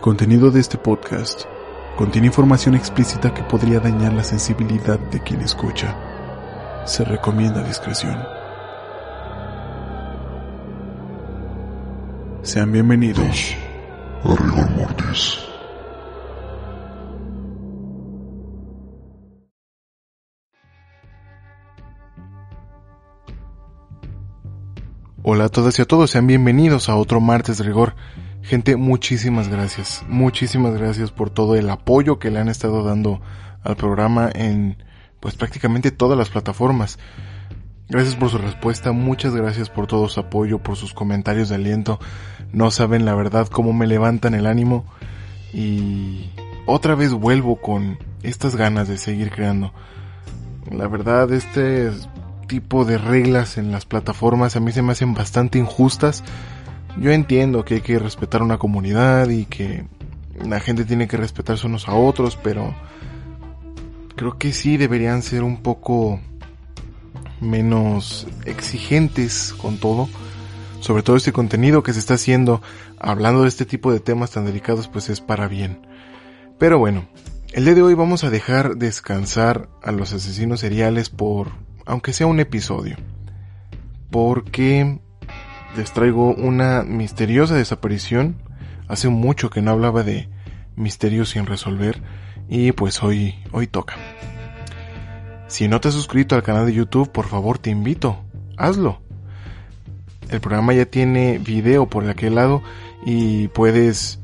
El contenido de este podcast contiene información explícita que podría dañar la sensibilidad de quien escucha. Se recomienda discreción. Sean bienvenidos a Rigor Mortis. Hola a todas y a todos, sean bienvenidos a otro martes de rigor. Gente, muchísimas gracias. Muchísimas gracias por todo el apoyo que le han estado dando al programa en pues prácticamente todas las plataformas. Gracias por su respuesta, muchas gracias por todo su apoyo, por sus comentarios de aliento. No saben la verdad cómo me levantan el ánimo y otra vez vuelvo con estas ganas de seguir creando. La verdad, este tipo de reglas en las plataformas a mí se me hacen bastante injustas yo entiendo que hay que respetar una comunidad y que la gente tiene que respetarse unos a otros, pero creo que sí deberían ser un poco menos exigentes con todo. Sobre todo este contenido que se está haciendo hablando de este tipo de temas tan delicados pues es para bien. Pero bueno, el día de hoy vamos a dejar descansar a los asesinos seriales por, aunque sea un episodio. Porque les traigo una misteriosa desaparición. Hace mucho que no hablaba de misterios sin resolver y pues hoy, hoy toca. Si no te has suscrito al canal de YouTube, por favor te invito, hazlo. El programa ya tiene video por aquel lado y puedes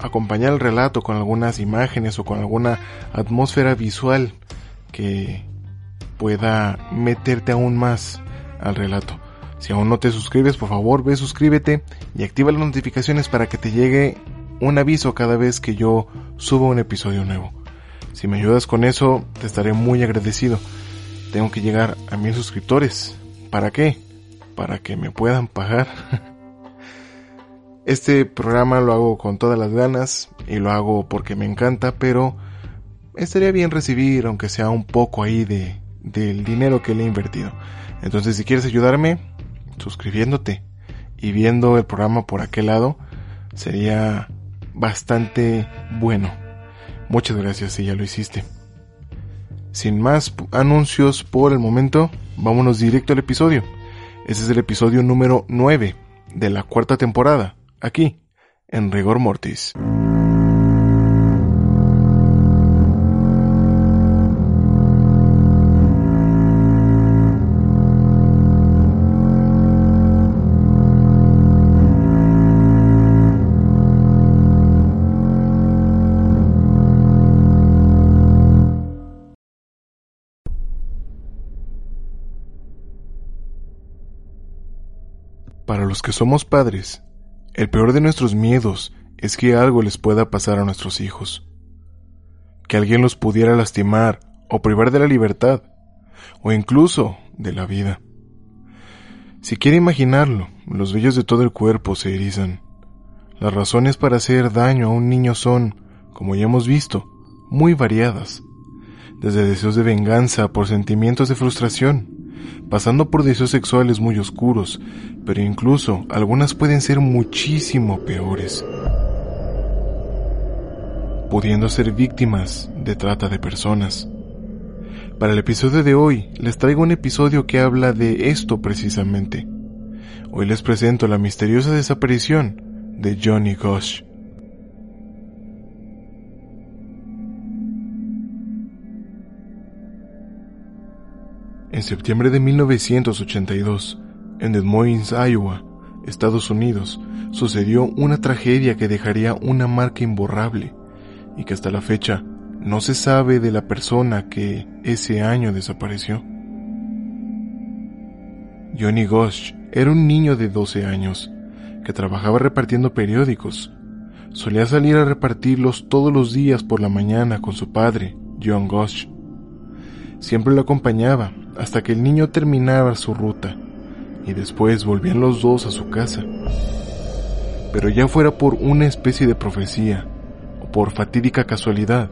acompañar el relato con algunas imágenes o con alguna atmósfera visual que pueda meterte aún más al relato. Si aún no te suscribes, por favor ve suscríbete y activa las notificaciones para que te llegue un aviso cada vez que yo suba un episodio nuevo. Si me ayudas con eso, te estaré muy agradecido. Tengo que llegar a mil suscriptores. ¿Para qué? Para que me puedan pagar. Este programa lo hago con todas las ganas y lo hago porque me encanta, pero estaría bien recibir, aunque sea un poco ahí de, del dinero que le he invertido. Entonces, si quieres ayudarme, suscribiéndote y viendo el programa por aquel lado sería bastante bueno. Muchas gracias si ya lo hiciste. Sin más anuncios por el momento, vámonos directo al episodio. Este es el episodio número 9 de la cuarta temporada, aquí, en Rigor Mortis. Para los que somos padres, el peor de nuestros miedos es que algo les pueda pasar a nuestros hijos. Que alguien los pudiera lastimar o privar de la libertad, o incluso de la vida. Si quiere imaginarlo, los vellos de todo el cuerpo se erizan. Las razones para hacer daño a un niño son, como ya hemos visto, muy variadas, desde deseos de venganza por sentimientos de frustración, pasando por deseos sexuales muy oscuros, pero incluso algunas pueden ser muchísimo peores, pudiendo ser víctimas de trata de personas. Para el episodio de hoy les traigo un episodio que habla de esto precisamente. Hoy les presento la misteriosa desaparición de Johnny Gosh. En septiembre de 1982, en Des Moines, Iowa, Estados Unidos, sucedió una tragedia que dejaría una marca imborrable y que hasta la fecha no se sabe de la persona que ese año desapareció. Johnny Gosh era un niño de 12 años que trabajaba repartiendo periódicos. Solía salir a repartirlos todos los días por la mañana con su padre, John Gosh. Siempre lo acompañaba hasta que el niño terminaba su ruta y después volvían los dos a su casa. Pero ya fuera por una especie de profecía o por fatídica casualidad,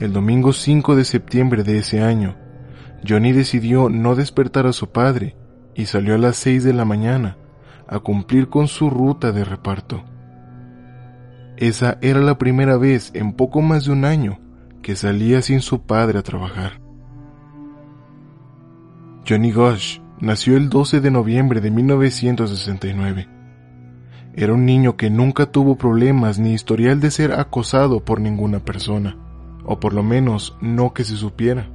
el domingo 5 de septiembre de ese año, Johnny decidió no despertar a su padre y salió a las 6 de la mañana a cumplir con su ruta de reparto. Esa era la primera vez en poco más de un año que salía sin su padre a trabajar. Johnny Gosh nació el 12 de noviembre de 1969. Era un niño que nunca tuvo problemas ni historial de ser acosado por ninguna persona, o por lo menos no que se supiera.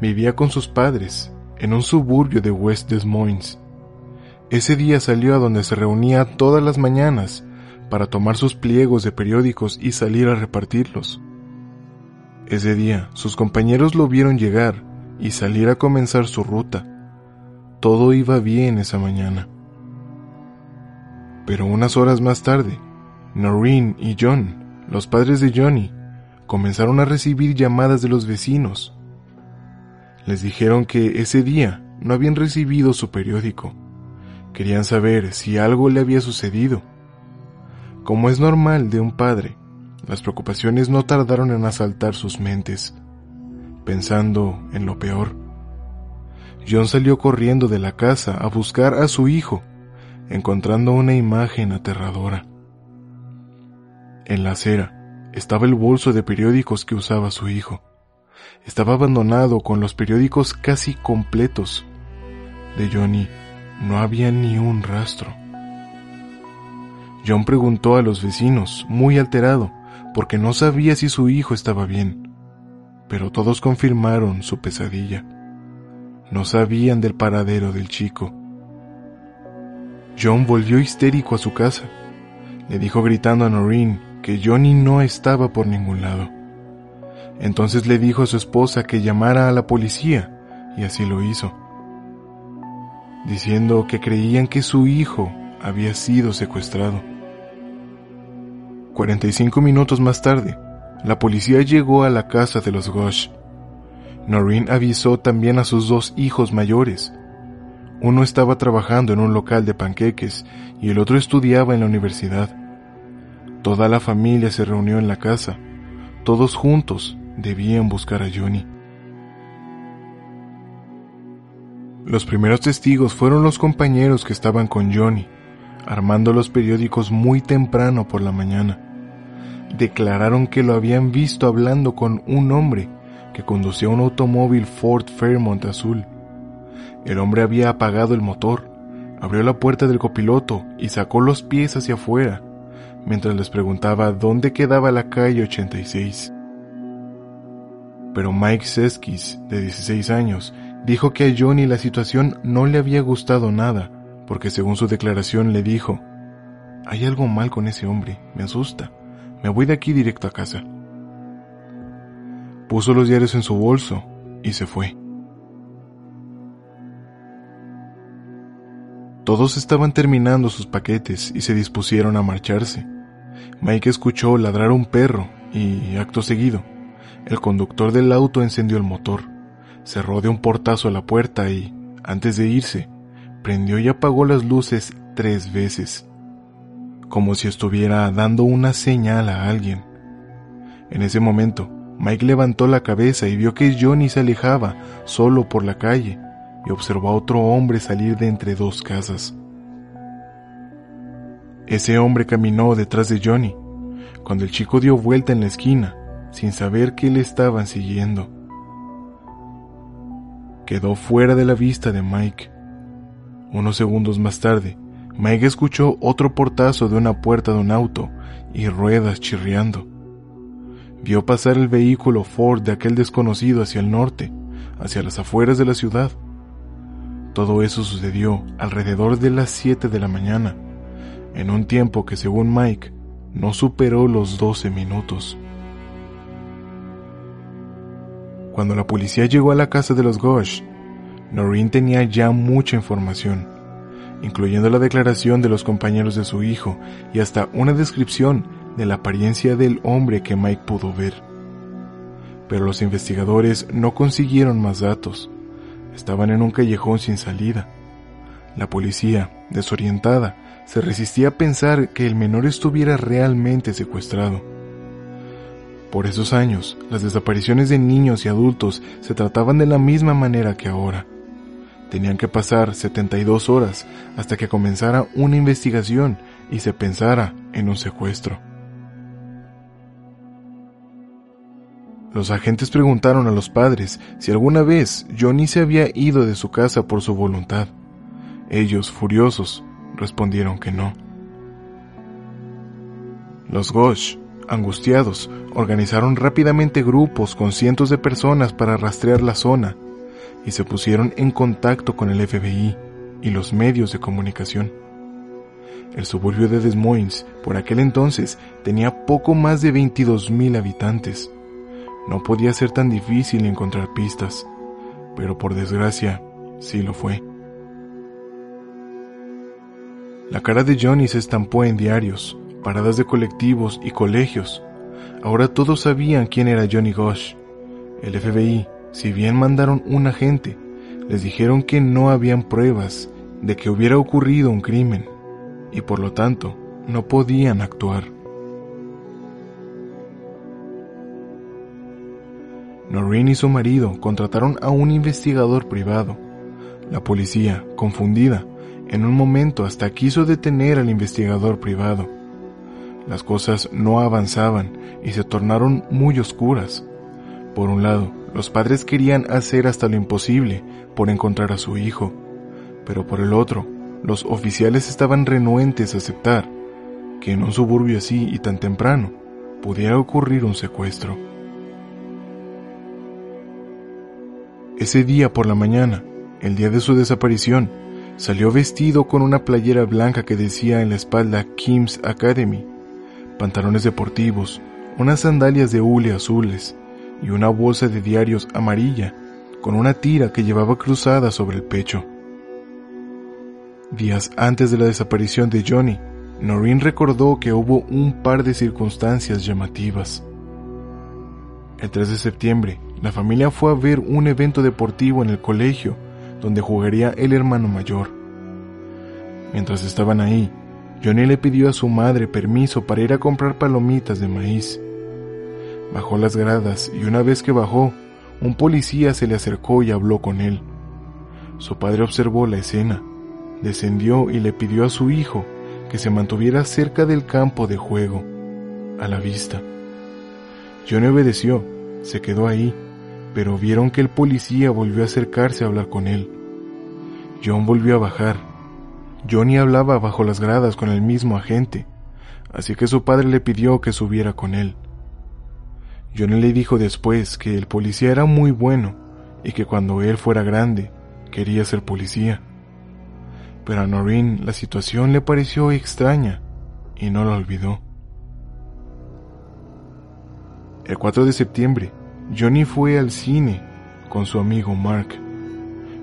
Vivía con sus padres, en un suburbio de West Des Moines. Ese día salió a donde se reunía todas las mañanas para tomar sus pliegos de periódicos y salir a repartirlos. Ese día sus compañeros lo vieron llegar y salir a comenzar su ruta. Todo iba bien esa mañana. Pero unas horas más tarde, Noreen y John, los padres de Johnny, comenzaron a recibir llamadas de los vecinos. Les dijeron que ese día no habían recibido su periódico. Querían saber si algo le había sucedido. Como es normal de un padre, las preocupaciones no tardaron en asaltar sus mentes, pensando en lo peor. John salió corriendo de la casa a buscar a su hijo, encontrando una imagen aterradora. En la acera estaba el bolso de periódicos que usaba su hijo. Estaba abandonado con los periódicos casi completos. De Johnny no había ni un rastro. John preguntó a los vecinos, muy alterado, porque no sabía si su hijo estaba bien, pero todos confirmaron su pesadilla. No sabían del paradero del chico. John volvió histérico a su casa. Le dijo gritando a Noreen que Johnny no estaba por ningún lado. Entonces le dijo a su esposa que llamara a la policía, y así lo hizo, diciendo que creían que su hijo había sido secuestrado. 45 minutos más tarde, la policía llegó a la casa de los Gosh. Noreen avisó también a sus dos hijos mayores. Uno estaba trabajando en un local de panqueques y el otro estudiaba en la universidad. Toda la familia se reunió en la casa. Todos juntos debían buscar a Johnny. Los primeros testigos fueron los compañeros que estaban con Johnny, armando los periódicos muy temprano por la mañana. Declararon que lo habían visto hablando con un hombre que conducía un automóvil Ford Fairmont azul. El hombre había apagado el motor, abrió la puerta del copiloto y sacó los pies hacia afuera, mientras les preguntaba dónde quedaba la calle 86. Pero Mike Seskis, de 16 años, dijo que a Johnny la situación no le había gustado nada, porque según su declaración le dijo, hay algo mal con ese hombre, me asusta, me voy de aquí directo a casa. Puso los diarios en su bolso y se fue. Todos estaban terminando sus paquetes y se dispusieron a marcharse. Mike escuchó ladrar un perro y, acto seguido, el conductor del auto encendió el motor, cerró de un portazo la puerta y, antes de irse, prendió y apagó las luces tres veces, como si estuviera dando una señal a alguien. En ese momento, Mike levantó la cabeza y vio que Johnny se alejaba solo por la calle y observó a otro hombre salir de entre dos casas. Ese hombre caminó detrás de Johnny, cuando el chico dio vuelta en la esquina, sin saber que le estaban siguiendo. Quedó fuera de la vista de Mike. Unos segundos más tarde, Mike escuchó otro portazo de una puerta de un auto y ruedas chirriando. Vio pasar el vehículo Ford de aquel desconocido hacia el norte, hacia las afueras de la ciudad. Todo eso sucedió alrededor de las 7 de la mañana, en un tiempo que según Mike no superó los 12 minutos. Cuando la policía llegó a la casa de los Gosh, Noreen tenía ya mucha información, incluyendo la declaración de los compañeros de su hijo y hasta una descripción de la apariencia del hombre que Mike pudo ver. Pero los investigadores no consiguieron más datos. Estaban en un callejón sin salida. La policía, desorientada, se resistía a pensar que el menor estuviera realmente secuestrado. Por esos años, las desapariciones de niños y adultos se trataban de la misma manera que ahora. Tenían que pasar 72 horas hasta que comenzara una investigación y se pensara en un secuestro. Los agentes preguntaron a los padres si alguna vez Johnny se había ido de su casa por su voluntad. Ellos, furiosos, respondieron que no. Los Gosh, angustiados, organizaron rápidamente grupos con cientos de personas para rastrear la zona y se pusieron en contacto con el FBI y los medios de comunicación. El suburbio de Des Moines, por aquel entonces, tenía poco más de 22.000 habitantes. No podía ser tan difícil encontrar pistas, pero por desgracia, sí lo fue. La cara de Johnny se estampó en diarios, paradas de colectivos y colegios. Ahora todos sabían quién era Johnny Gosh. El FBI, si bien mandaron un agente, les dijeron que no habían pruebas de que hubiera ocurrido un crimen y por lo tanto no podían actuar. Noreen y su marido contrataron a un investigador privado. La policía, confundida, en un momento hasta quiso detener al investigador privado. Las cosas no avanzaban y se tornaron muy oscuras. Por un lado, los padres querían hacer hasta lo imposible por encontrar a su hijo, pero por el otro, los oficiales estaban renuentes a aceptar que en un suburbio así y tan temprano pudiera ocurrir un secuestro. Ese día por la mañana, el día de su desaparición, Salió vestido con una playera blanca que decía en la espalda Kim's Academy, pantalones deportivos, unas sandalias de hule azules y una bolsa de diarios amarilla con una tira que llevaba cruzada sobre el pecho. Días antes de la desaparición de Johnny, Noreen recordó que hubo un par de circunstancias llamativas. El 3 de septiembre, la familia fue a ver un evento deportivo en el colegio donde jugaría el hermano mayor. Mientras estaban ahí, Johnny le pidió a su madre permiso para ir a comprar palomitas de maíz. Bajó las gradas y una vez que bajó, un policía se le acercó y habló con él. Su padre observó la escena, descendió y le pidió a su hijo que se mantuviera cerca del campo de juego, a la vista. Johnny obedeció, se quedó ahí pero vieron que el policía volvió a acercarse a hablar con él. John volvió a bajar. Johnny hablaba bajo las gradas con el mismo agente, así que su padre le pidió que subiera con él. Johnny le dijo después que el policía era muy bueno y que cuando él fuera grande quería ser policía. Pero a Noreen la situación le pareció extraña y no la olvidó. El 4 de septiembre, Johnny fue al cine con su amigo Mark.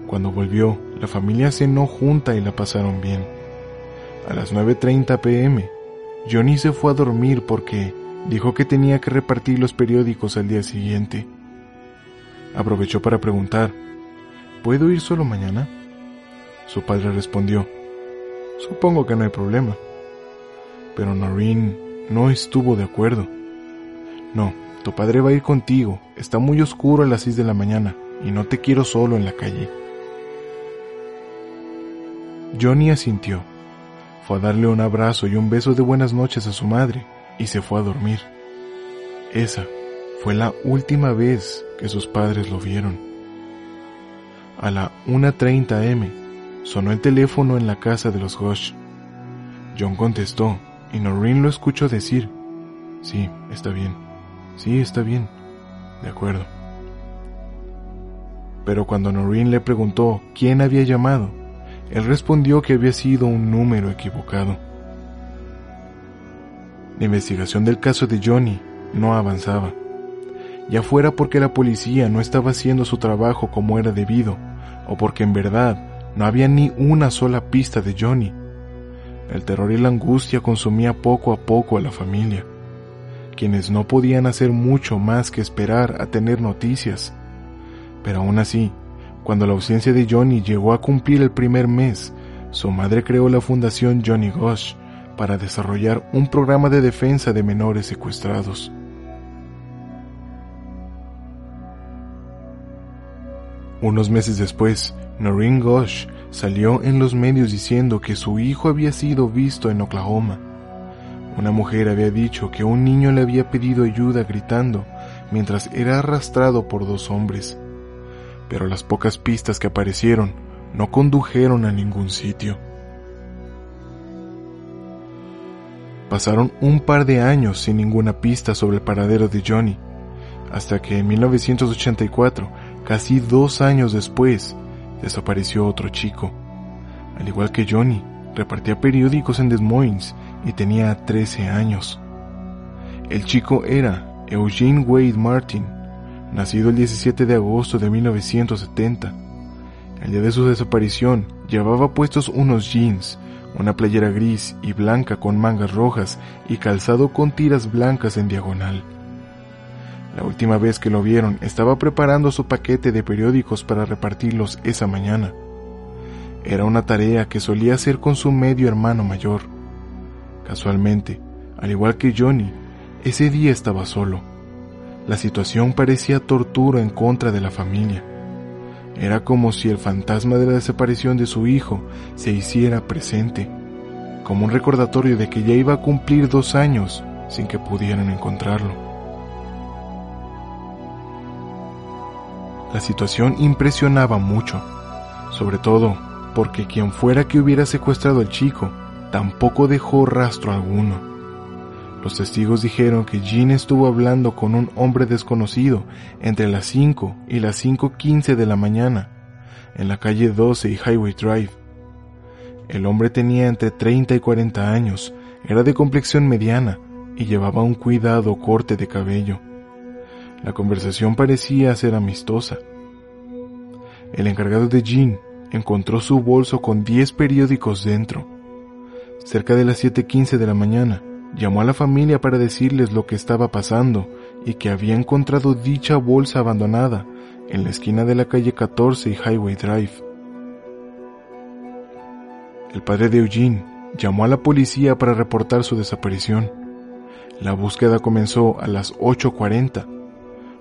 Cuando volvió, la familia cenó junta y la pasaron bien. A las 9.30 pm, Johnny se fue a dormir porque dijo que tenía que repartir los periódicos al día siguiente. Aprovechó para preguntar, ¿puedo ir solo mañana? Su padre respondió, supongo que no hay problema. Pero Noreen no estuvo de acuerdo. No, tu padre va a ir contigo. Está muy oscuro a las 6 de la mañana y no te quiero solo en la calle. Johnny asintió. Fue a darle un abrazo y un beso de buenas noches a su madre y se fue a dormir. Esa fue la última vez que sus padres lo vieron. A la 1.30 m sonó el teléfono en la casa de los Gosh. John contestó y Noreen lo escuchó decir, sí, está bien. Sí, está bien. De acuerdo. Pero cuando Noreen le preguntó quién había llamado, él respondió que había sido un número equivocado. La investigación del caso de Johnny no avanzaba, ya fuera porque la policía no estaba haciendo su trabajo como era debido, o porque en verdad no había ni una sola pista de Johnny. El terror y la angustia consumía poco a poco a la familia, quienes no podían hacer mucho más que esperar a tener noticias. Pero aún así, cuando la ausencia de Johnny llegó a cumplir el primer mes, su madre creó la fundación Johnny Gosh para desarrollar un programa de defensa de menores secuestrados. Unos meses después, Noreen Gosh salió en los medios diciendo que su hijo había sido visto en Oklahoma. Una mujer había dicho que un niño le había pedido ayuda gritando mientras era arrastrado por dos hombres, pero las pocas pistas que aparecieron no condujeron a ningún sitio. Pasaron un par de años sin ninguna pista sobre el paradero de Johnny, hasta que en 1984, casi dos años después, desapareció otro chico. Al igual que Johnny, repartía periódicos en Des Moines y tenía 13 años. El chico era Eugene Wade Martin, nacido el 17 de agosto de 1970. El día de su desaparición llevaba puestos unos jeans una playera gris y blanca con mangas rojas y calzado con tiras blancas en diagonal. La última vez que lo vieron estaba preparando su paquete de periódicos para repartirlos esa mañana. Era una tarea que solía hacer con su medio hermano mayor. Casualmente, al igual que Johnny, ese día estaba solo. La situación parecía tortura en contra de la familia. Era como si el fantasma de la desaparición de su hijo se hiciera presente, como un recordatorio de que ya iba a cumplir dos años sin que pudieran encontrarlo. La situación impresionaba mucho, sobre todo porque quien fuera que hubiera secuestrado al chico tampoco dejó rastro alguno. Los testigos dijeron que Jean estuvo hablando con un hombre desconocido entre las 5 y las 5.15 de la mañana en la calle 12 y Highway Drive. El hombre tenía entre 30 y 40 años, era de complexión mediana y llevaba un cuidado corte de cabello. La conversación parecía ser amistosa. El encargado de Jean encontró su bolso con 10 periódicos dentro. Cerca de las 7.15 de la mañana, Llamó a la familia para decirles lo que estaba pasando y que había encontrado dicha bolsa abandonada en la esquina de la calle 14 y Highway Drive. El padre de Eugene llamó a la policía para reportar su desaparición. La búsqueda comenzó a las 8.40.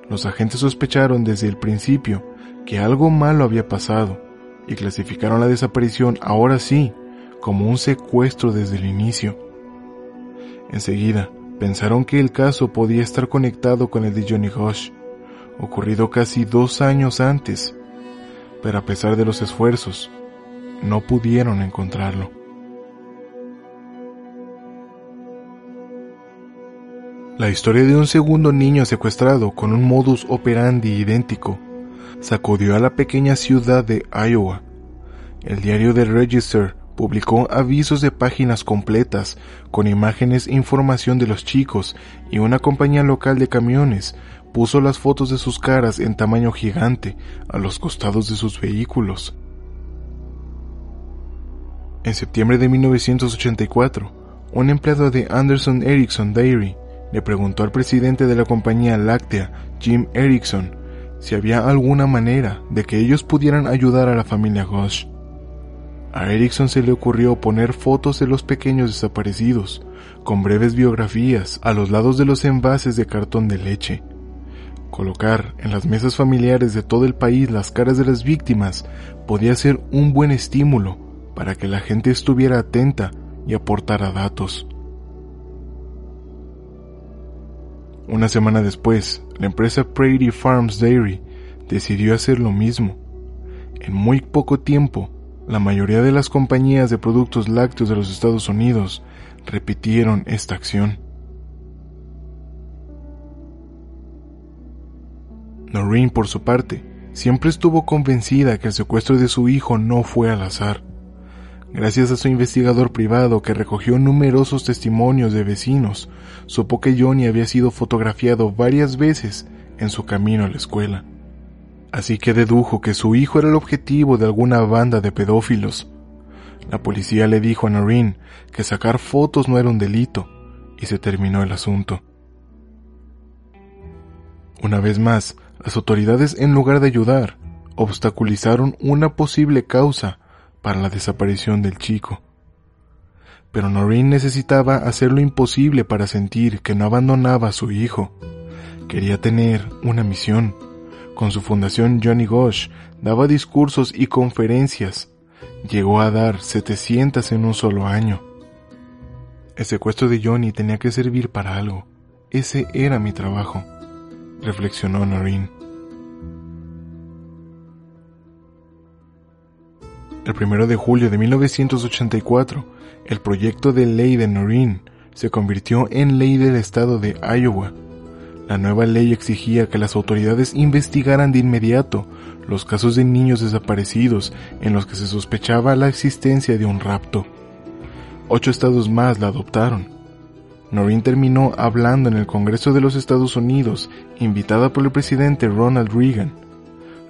Los agentes sospecharon desde el principio que algo malo había pasado y clasificaron la desaparición ahora sí como un secuestro desde el inicio. Enseguida, pensaron que el caso podía estar conectado con el de Johnny Gosh, ocurrido casi dos años antes, pero a pesar de los esfuerzos, no pudieron encontrarlo. La historia de un segundo niño secuestrado con un modus operandi idéntico sacudió a la pequeña ciudad de Iowa. El diario The Register publicó avisos de páginas completas con imágenes e información de los chicos y una compañía local de camiones puso las fotos de sus caras en tamaño gigante a los costados de sus vehículos. En septiembre de 1984, un empleado de Anderson Erickson Dairy le preguntó al presidente de la compañía láctea, Jim Erickson, si había alguna manera de que ellos pudieran ayudar a la familia Gosh. A Erickson se le ocurrió poner fotos de los pequeños desaparecidos, con breves biografías a los lados de los envases de cartón de leche. Colocar en las mesas familiares de todo el país las caras de las víctimas podía ser un buen estímulo para que la gente estuviera atenta y aportara datos. Una semana después, la empresa Prairie Farms Dairy decidió hacer lo mismo. En muy poco tiempo, la mayoría de las compañías de productos lácteos de los Estados Unidos repitieron esta acción. Noreen, por su parte, siempre estuvo convencida que el secuestro de su hijo no fue al azar. Gracias a su investigador privado que recogió numerosos testimonios de vecinos, supo que Johnny había sido fotografiado varias veces en su camino a la escuela. Así que dedujo que su hijo era el objetivo de alguna banda de pedófilos. La policía le dijo a Noreen que sacar fotos no era un delito y se terminó el asunto. Una vez más, las autoridades en lugar de ayudar, obstaculizaron una posible causa para la desaparición del chico. Pero Noreen necesitaba hacer lo imposible para sentir que no abandonaba a su hijo. Quería tener una misión. Con su fundación Johnny Gosh daba discursos y conferencias. Llegó a dar 700 en un solo año. El secuestro de Johnny tenía que servir para algo. Ese era mi trabajo, reflexionó Noreen. El primero de julio de 1984, el proyecto de ley de Noreen se convirtió en ley del estado de Iowa. La nueva ley exigía que las autoridades investigaran de inmediato los casos de niños desaparecidos en los que se sospechaba la existencia de un rapto. Ocho estados más la adoptaron. Noreen terminó hablando en el Congreso de los Estados Unidos, invitada por el presidente Ronald Reagan.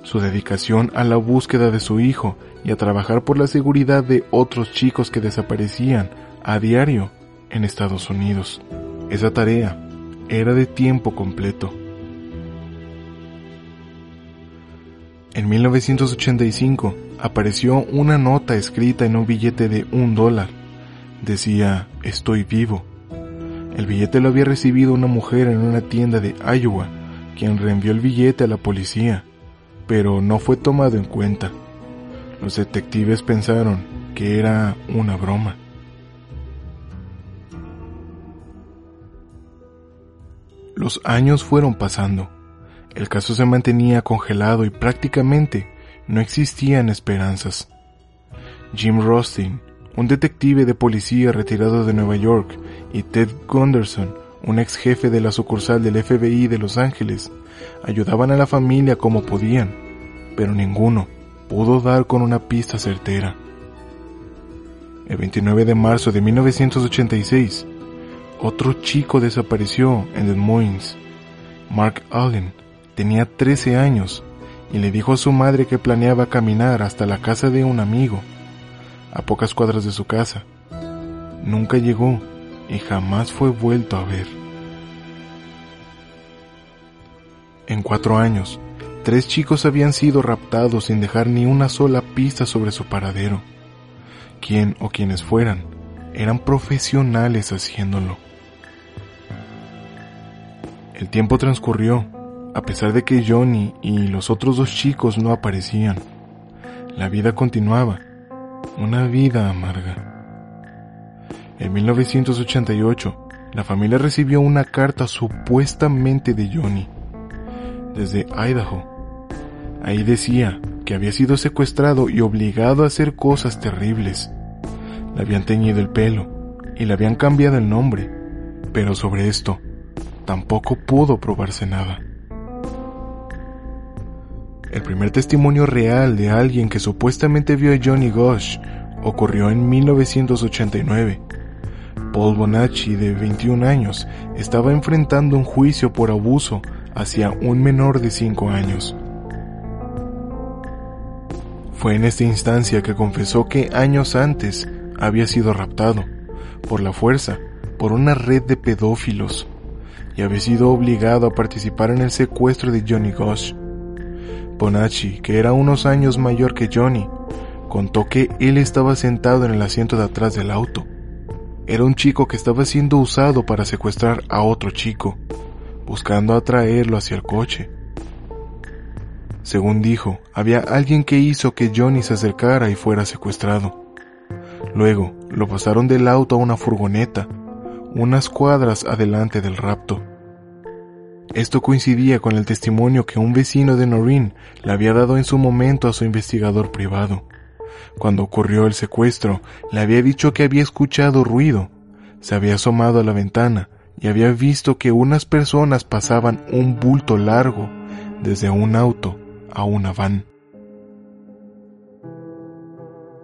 Su dedicación a la búsqueda de su hijo y a trabajar por la seguridad de otros chicos que desaparecían a diario en Estados Unidos. Esa tarea era de tiempo completo. En 1985 apareció una nota escrita en un billete de un dólar Decía, estoy vivo. El billete lo había recibido una mujer en una tienda de Iowa, quien reenvió el billete a la policía, pero no fue tomado en cuenta. Los detectives pensaron que era una broma. Los años fueron pasando. El caso se mantenía congelado y prácticamente no existían esperanzas. Jim Rostin, un detective de policía retirado de Nueva York, y Ted Gunderson, un ex jefe de la sucursal del FBI de Los Ángeles, ayudaban a la familia como podían, pero ninguno pudo dar con una pista certera. El 29 de marzo de 1986, otro chico desapareció en Des Moines. Mark Allen tenía 13 años y le dijo a su madre que planeaba caminar hasta la casa de un amigo a pocas cuadras de su casa. Nunca llegó y jamás fue vuelto a ver. En cuatro años, tres chicos habían sido raptados sin dejar ni una sola pista sobre su paradero. Quien o quienes fueran, eran profesionales haciéndolo. El tiempo transcurrió, a pesar de que Johnny y los otros dos chicos no aparecían. La vida continuaba una vida amarga. En 1988, la familia recibió una carta supuestamente de Johnny, desde Idaho. Ahí decía que había sido secuestrado y obligado a hacer cosas terribles. Le habían teñido el pelo y le habían cambiado el nombre, pero sobre esto tampoco pudo probarse nada. El primer testimonio real de alguien que supuestamente vio a Johnny Gosh ocurrió en 1989. Paul Bonacci, de 21 años, estaba enfrentando un juicio por abuso hacia un menor de 5 años. Fue en esta instancia que confesó que años antes había sido raptado, por la fuerza, por una red de pedófilos, había sido obligado a participar en el secuestro de Johnny Gosh. Bonacci, que era unos años mayor que Johnny, contó que él estaba sentado en el asiento de atrás del auto. Era un chico que estaba siendo usado para secuestrar a otro chico, buscando atraerlo hacia el coche. Según dijo, había alguien que hizo que Johnny se acercara y fuera secuestrado. Luego lo pasaron del auto a una furgoneta, unas cuadras adelante del rapto. Esto coincidía con el testimonio que un vecino de Noreen le había dado en su momento a su investigador privado. Cuando ocurrió el secuestro, le había dicho que había escuchado ruido, se había asomado a la ventana y había visto que unas personas pasaban un bulto largo desde un auto a una van.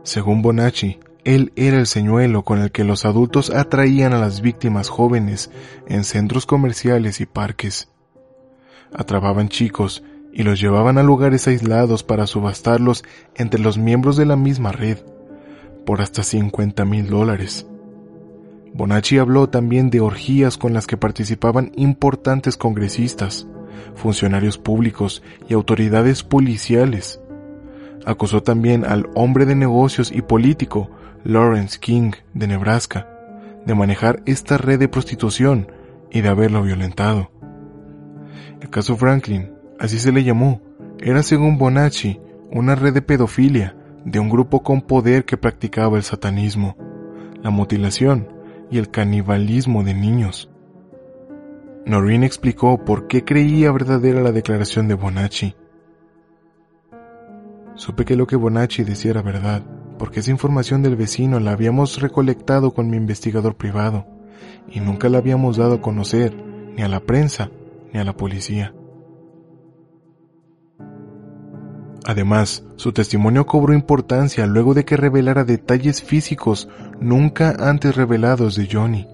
Según Bonacci, él era el señuelo con el que los adultos atraían a las víctimas jóvenes en centros comerciales y parques. Atrapaban chicos y los llevaban a lugares aislados para subastarlos entre los miembros de la misma red por hasta 50 mil dólares. Bonacci habló también de orgías con las que participaban importantes congresistas, funcionarios públicos y autoridades policiales. Acusó también al hombre de negocios y político Lawrence King de Nebraska de manejar esta red de prostitución y de haberlo violentado. El caso Franklin, así se le llamó, era según Bonacci una red de pedofilia de un grupo con poder que practicaba el satanismo, la mutilación y el canibalismo de niños. Noreen explicó por qué creía verdadera la declaración de Bonacci. Supe que lo que Bonacci decía era verdad, porque esa información del vecino la habíamos recolectado con mi investigador privado, y nunca la habíamos dado a conocer ni a la prensa ni a la policía. Además, su testimonio cobró importancia luego de que revelara detalles físicos nunca antes revelados de Johnny.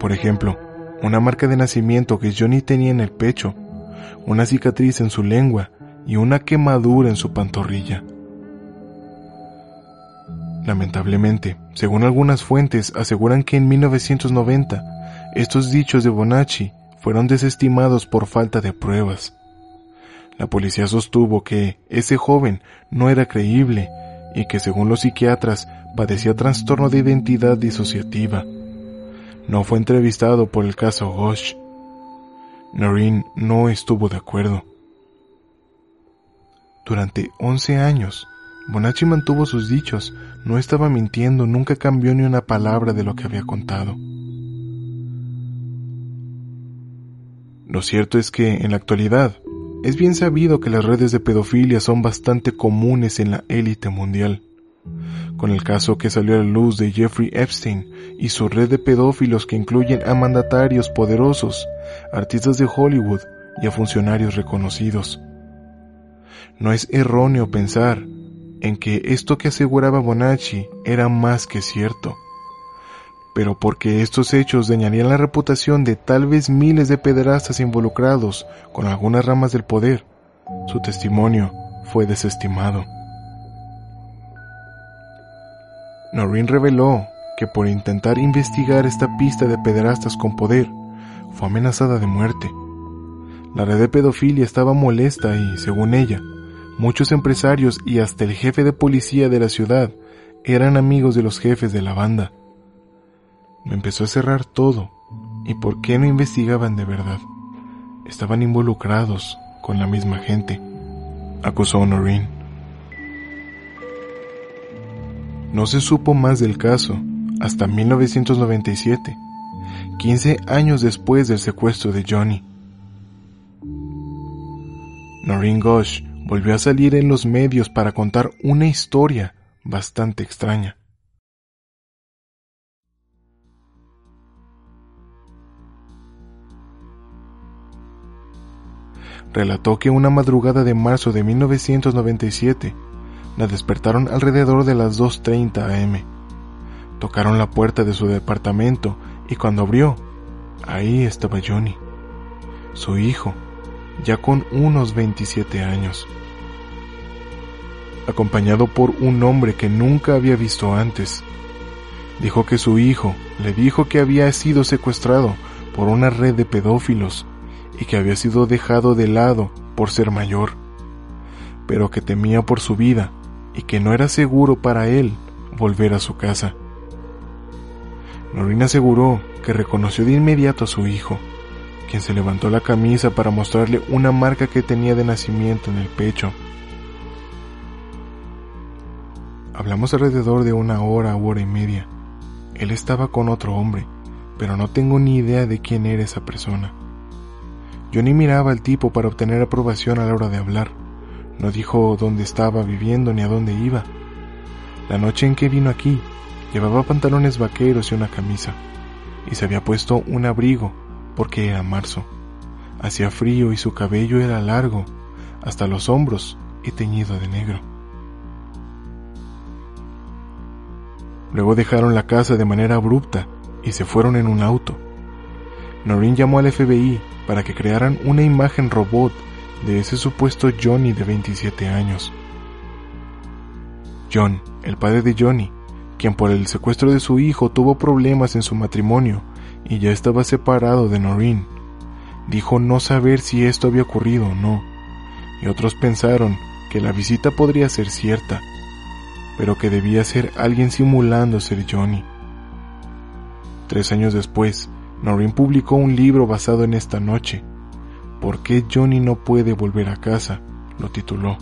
Por ejemplo, una marca de nacimiento que Johnny tenía en el pecho, una cicatriz en su lengua y una quemadura en su pantorrilla. Lamentablemente, según algunas fuentes, aseguran que en 1990 estos dichos de Bonacci fueron desestimados por falta de pruebas. La policía sostuvo que ese joven no era creíble y que según los psiquiatras padecía trastorno de identidad disociativa no fue entrevistado por el caso Gosh. Noreen no estuvo de acuerdo. Durante 11 años, Bonacci mantuvo sus dichos, no estaba mintiendo, nunca cambió ni una palabra de lo que había contado. Lo cierto es que, en la actualidad, es bien sabido que las redes de pedofilia son bastante comunes en la élite mundial con el caso que salió a la luz de Jeffrey Epstein y su red de pedófilos que incluyen a mandatarios poderosos, artistas de Hollywood y a funcionarios reconocidos. No es erróneo pensar en que esto que aseguraba Bonacci era más que cierto, pero porque estos hechos dañarían la reputación de tal vez miles de pederastas involucrados con algunas ramas del poder, su testimonio fue desestimado. Noreen reveló que por intentar investigar esta pista de pederastas con poder, fue amenazada de muerte. La red de pedofilia estaba molesta y, según ella, muchos empresarios y hasta el jefe de policía de la ciudad eran amigos de los jefes de la banda. Me empezó a cerrar todo. ¿Y por qué no investigaban de verdad? Estaban involucrados con la misma gente, acusó Noreen. No se supo más del caso hasta 1997, 15 años después del secuestro de Johnny. Noreen Gosh volvió a salir en los medios para contar una historia bastante extraña. Relató que una madrugada de marzo de 1997, la despertaron alrededor de las 2.30 am. Tocaron la puerta de su departamento y cuando abrió, ahí estaba Johnny, su hijo, ya con unos 27 años. Acompañado por un hombre que nunca había visto antes. Dijo que su hijo le dijo que había sido secuestrado por una red de pedófilos y que había sido dejado de lado por ser mayor, pero que temía por su vida y que no era seguro para él volver a su casa. Noreen aseguró que reconoció de inmediato a su hijo, quien se levantó la camisa para mostrarle una marca que tenía de nacimiento en el pecho. Hablamos alrededor de una hora hora y media. Él estaba con otro hombre, pero no tengo ni idea de quién era esa persona. Yo ni miraba al tipo para obtener aprobación a la hora de hablar. No dijo dónde estaba viviendo ni a dónde iba. La noche en que vino aquí, llevaba pantalones vaqueros y una camisa, y se había puesto un abrigo porque era marzo. Hacía frío y su cabello era largo, hasta los hombros y teñido de negro. Luego dejaron la casa de manera abrupta y se fueron en un auto. Noreen llamó al FBI para que crearan una imagen robot de ese supuesto Johnny de 27 años. John, el padre de Johnny, quien por el secuestro de su hijo tuvo problemas en su matrimonio y ya estaba separado de Noreen, dijo no saber si esto había ocurrido o no, y otros pensaron que la visita podría ser cierta, pero que debía ser alguien simulando ser Johnny. Tres años después, Noreen publicó un libro basado en esta noche. ¿Por qué Johnny no puede volver a casa? lo tituló.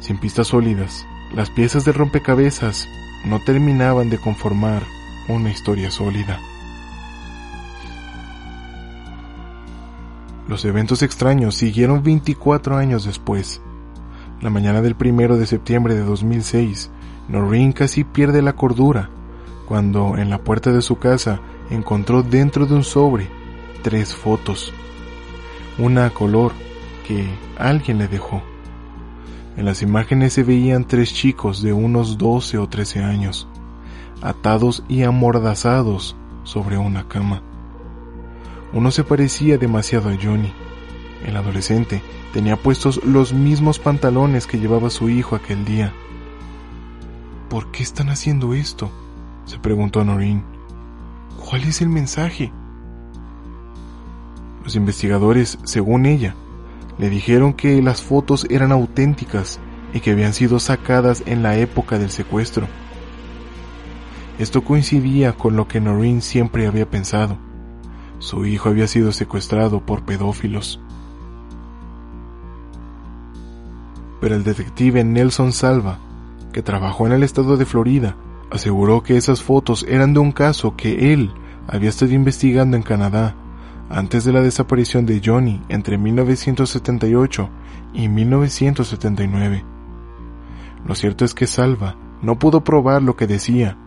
Sin pistas sólidas, las piezas de rompecabezas no terminaban de conformar una historia sólida. Los eventos extraños siguieron 24 años después. La mañana del primero de septiembre de 2006, Noreen casi pierde la cordura cuando en la puerta de su casa encontró dentro de un sobre tres fotos. Una a color que alguien le dejó. En las imágenes se veían tres chicos de unos 12 o 13 años, atados y amordazados sobre una cama. Uno se parecía demasiado a Johnny. El adolescente tenía puestos los mismos pantalones que llevaba su hijo aquel día. ¿Por qué están haciendo esto? se preguntó Noreen. ¿Cuál es el mensaje? Los investigadores, según ella, le dijeron que las fotos eran auténticas y que habían sido sacadas en la época del secuestro. Esto coincidía con lo que Noreen siempre había pensado. Su hijo había sido secuestrado por pedófilos. Pero el detective Nelson Salva, que trabajó en el estado de Florida, aseguró que esas fotos eran de un caso que él había estado investigando en Canadá antes de la desaparición de Johnny entre 1978 y 1979. Lo cierto es que Salva no pudo probar lo que decía,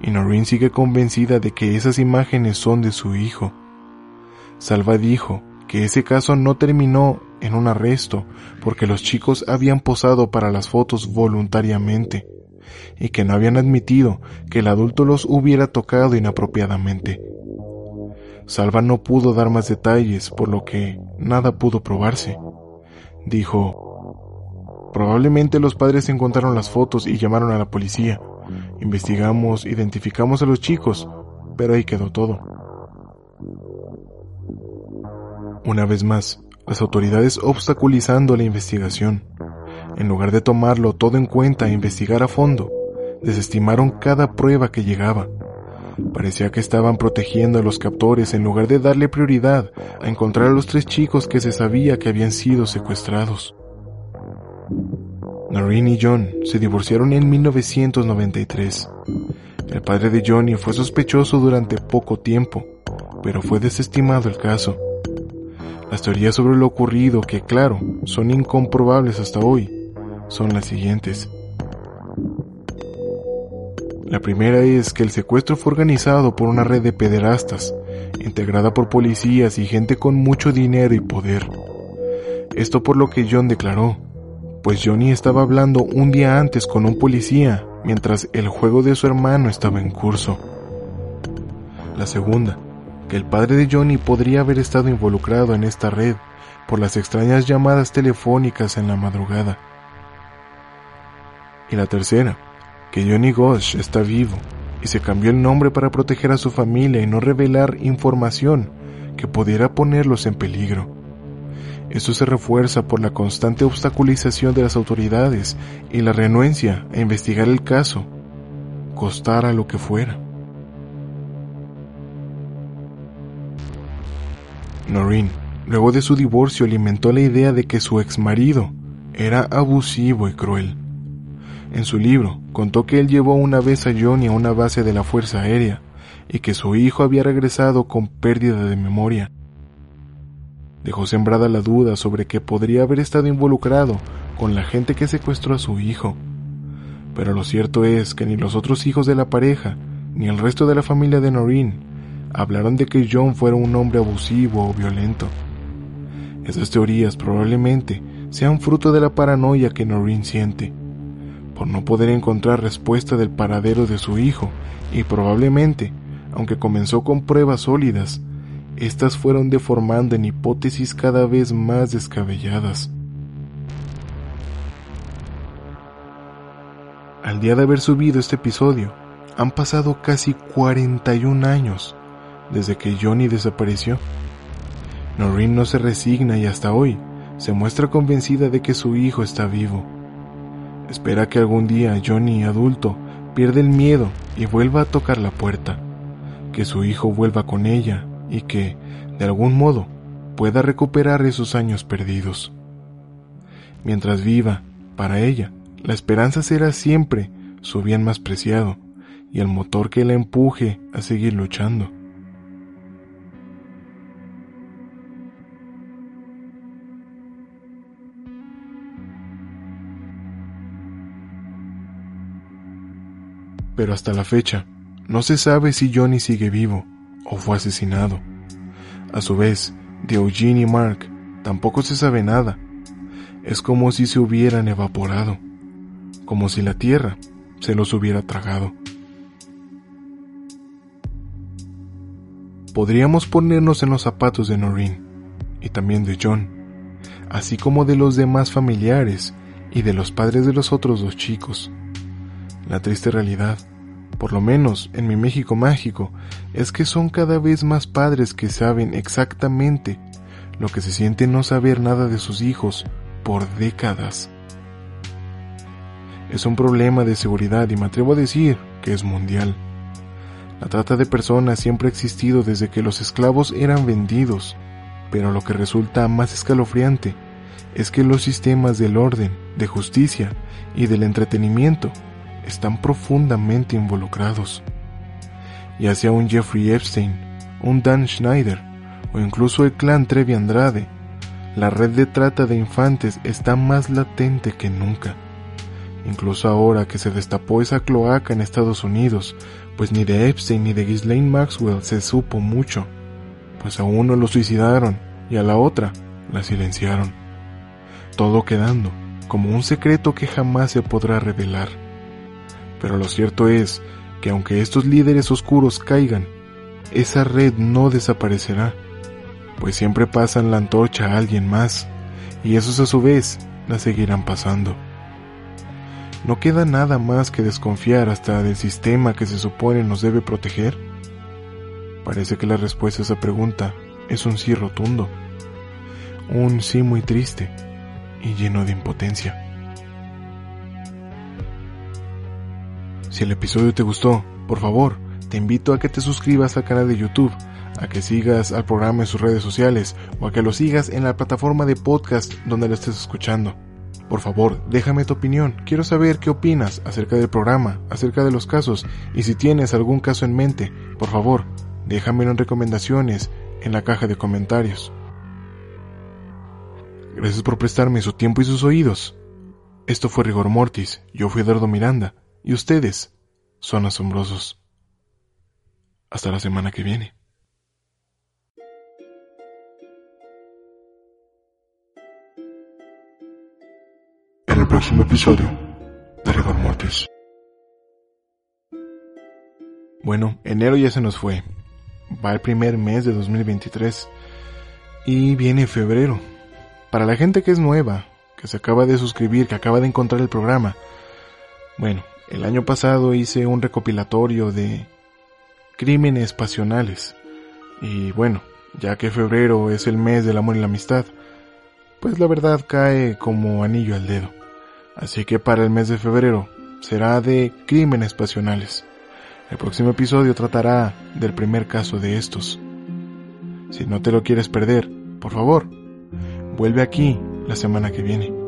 y Noreen sigue convencida de que esas imágenes son de su hijo. Salva dijo que ese caso no terminó en un arresto porque los chicos habían posado para las fotos voluntariamente y que no habían admitido que el adulto los hubiera tocado inapropiadamente. Salva no pudo dar más detalles, por lo que nada pudo probarse. Dijo, probablemente los padres encontraron las fotos y llamaron a la policía. Investigamos, identificamos a los chicos, pero ahí quedó todo. Una vez más, las autoridades obstaculizando la investigación. En lugar de tomarlo todo en cuenta e investigar a fondo, desestimaron cada prueba que llegaba. Parecía que estaban protegiendo a los captores en lugar de darle prioridad a encontrar a los tres chicos que se sabía que habían sido secuestrados. Noreen y John se divorciaron en 1993. El padre de Johnny fue sospechoso durante poco tiempo, pero fue desestimado el caso. Las teorías sobre lo ocurrido, que claro, son incomprobables hasta hoy, son las siguientes. La primera es que el secuestro fue organizado por una red de pederastas, integrada por policías y gente con mucho dinero y poder. Esto por lo que John declaró, pues Johnny estaba hablando un día antes con un policía mientras el juego de su hermano estaba en curso. La segunda, que el padre de Johnny podría haber estado involucrado en esta red por las extrañas llamadas telefónicas en la madrugada. Y la tercera, que Johnny Gosh está vivo y se cambió el nombre para proteger a su familia y no revelar información que pudiera ponerlos en peligro. Esto se refuerza por la constante obstaculización de las autoridades y la renuencia a investigar el caso, costara lo que fuera. Noreen, luego de su divorcio, alimentó la idea de que su ex marido era abusivo y cruel. En su libro, contó que él llevó una vez a Johnny a una base de la Fuerza Aérea y que su hijo había regresado con pérdida de memoria. Dejó sembrada la duda sobre que podría haber estado involucrado con la gente que secuestró a su hijo. Pero lo cierto es que ni los otros hijos de la pareja, ni el resto de la familia de Noreen, hablaron de que John fuera un hombre abusivo o violento. Esas teorías probablemente sean fruto de la paranoia que Noreen siente por no poder encontrar respuesta del paradero de su hijo y probablemente, aunque comenzó con pruebas sólidas, estas fueron deformando en hipótesis cada vez más descabelladas. Al día de haber subido este episodio, han pasado casi 41 años desde que Johnny desapareció. Noreen no se resigna y hasta hoy se muestra convencida de que su hijo está vivo. Espera que algún día Johnny, adulto, pierda el miedo y vuelva a tocar la puerta, que su hijo vuelva con ella y que, de algún modo, pueda recuperar esos años perdidos. Mientras viva, para ella, la esperanza será siempre su bien más preciado y el motor que la empuje a seguir luchando. Pero hasta la fecha no se sabe si Johnny sigue vivo o fue asesinado. A su vez, de Eugene y Mark tampoco se sabe nada. Es como si se hubieran evaporado, como si la tierra se los hubiera tragado. Podríamos ponernos en los zapatos de Noreen y también de John, así como de los demás familiares y de los padres de los otros dos chicos. La triste realidad, por lo menos en mi México mágico, es que son cada vez más padres que saben exactamente lo que se siente no saber nada de sus hijos por décadas. Es un problema de seguridad y me atrevo a decir que es mundial. La trata de personas siempre ha existido desde que los esclavos eran vendidos, pero lo que resulta más escalofriante es que los sistemas del orden, de justicia y del entretenimiento están profundamente involucrados. Ya sea un Jeffrey Epstein, un Dan Schneider o incluso el clan Trevi Andrade, la red de trata de infantes está más latente que nunca. Incluso ahora que se destapó esa cloaca en Estados Unidos, pues ni de Epstein ni de Ghislaine Maxwell se supo mucho, pues a uno lo suicidaron y a la otra la silenciaron. Todo quedando como un secreto que jamás se podrá revelar. Pero lo cierto es que aunque estos líderes oscuros caigan, esa red no desaparecerá, pues siempre pasan la antorcha a alguien más, y esos a su vez la seguirán pasando. ¿No queda nada más que desconfiar hasta del sistema que se supone nos debe proteger? Parece que la respuesta a esa pregunta es un sí rotundo, un sí muy triste y lleno de impotencia. Si el episodio te gustó, por favor, te invito a que te suscribas al canal de YouTube, a que sigas al programa en sus redes sociales o a que lo sigas en la plataforma de podcast donde lo estés escuchando. Por favor, déjame tu opinión. Quiero saber qué opinas acerca del programa, acerca de los casos y si tienes algún caso en mente, por favor, déjamelo en recomendaciones en la caja de comentarios. Gracias por prestarme su tiempo y sus oídos. Esto fue Rigor Mortis. Yo fui Eduardo Miranda. Y ustedes son asombrosos. Hasta la semana que viene. En el próximo episodio de Rigor Mortis. Bueno, enero ya se nos fue. Va el primer mes de 2023. Y viene febrero. Para la gente que es nueva, que se acaba de suscribir, que acaba de encontrar el programa, bueno, el año pasado hice un recopilatorio de crímenes pasionales. Y bueno, ya que febrero es el mes del amor y la amistad, pues la verdad cae como anillo al dedo. Así que para el mes de febrero será de crímenes pasionales. El próximo episodio tratará del primer caso de estos. Si no te lo quieres perder, por favor, vuelve aquí la semana que viene.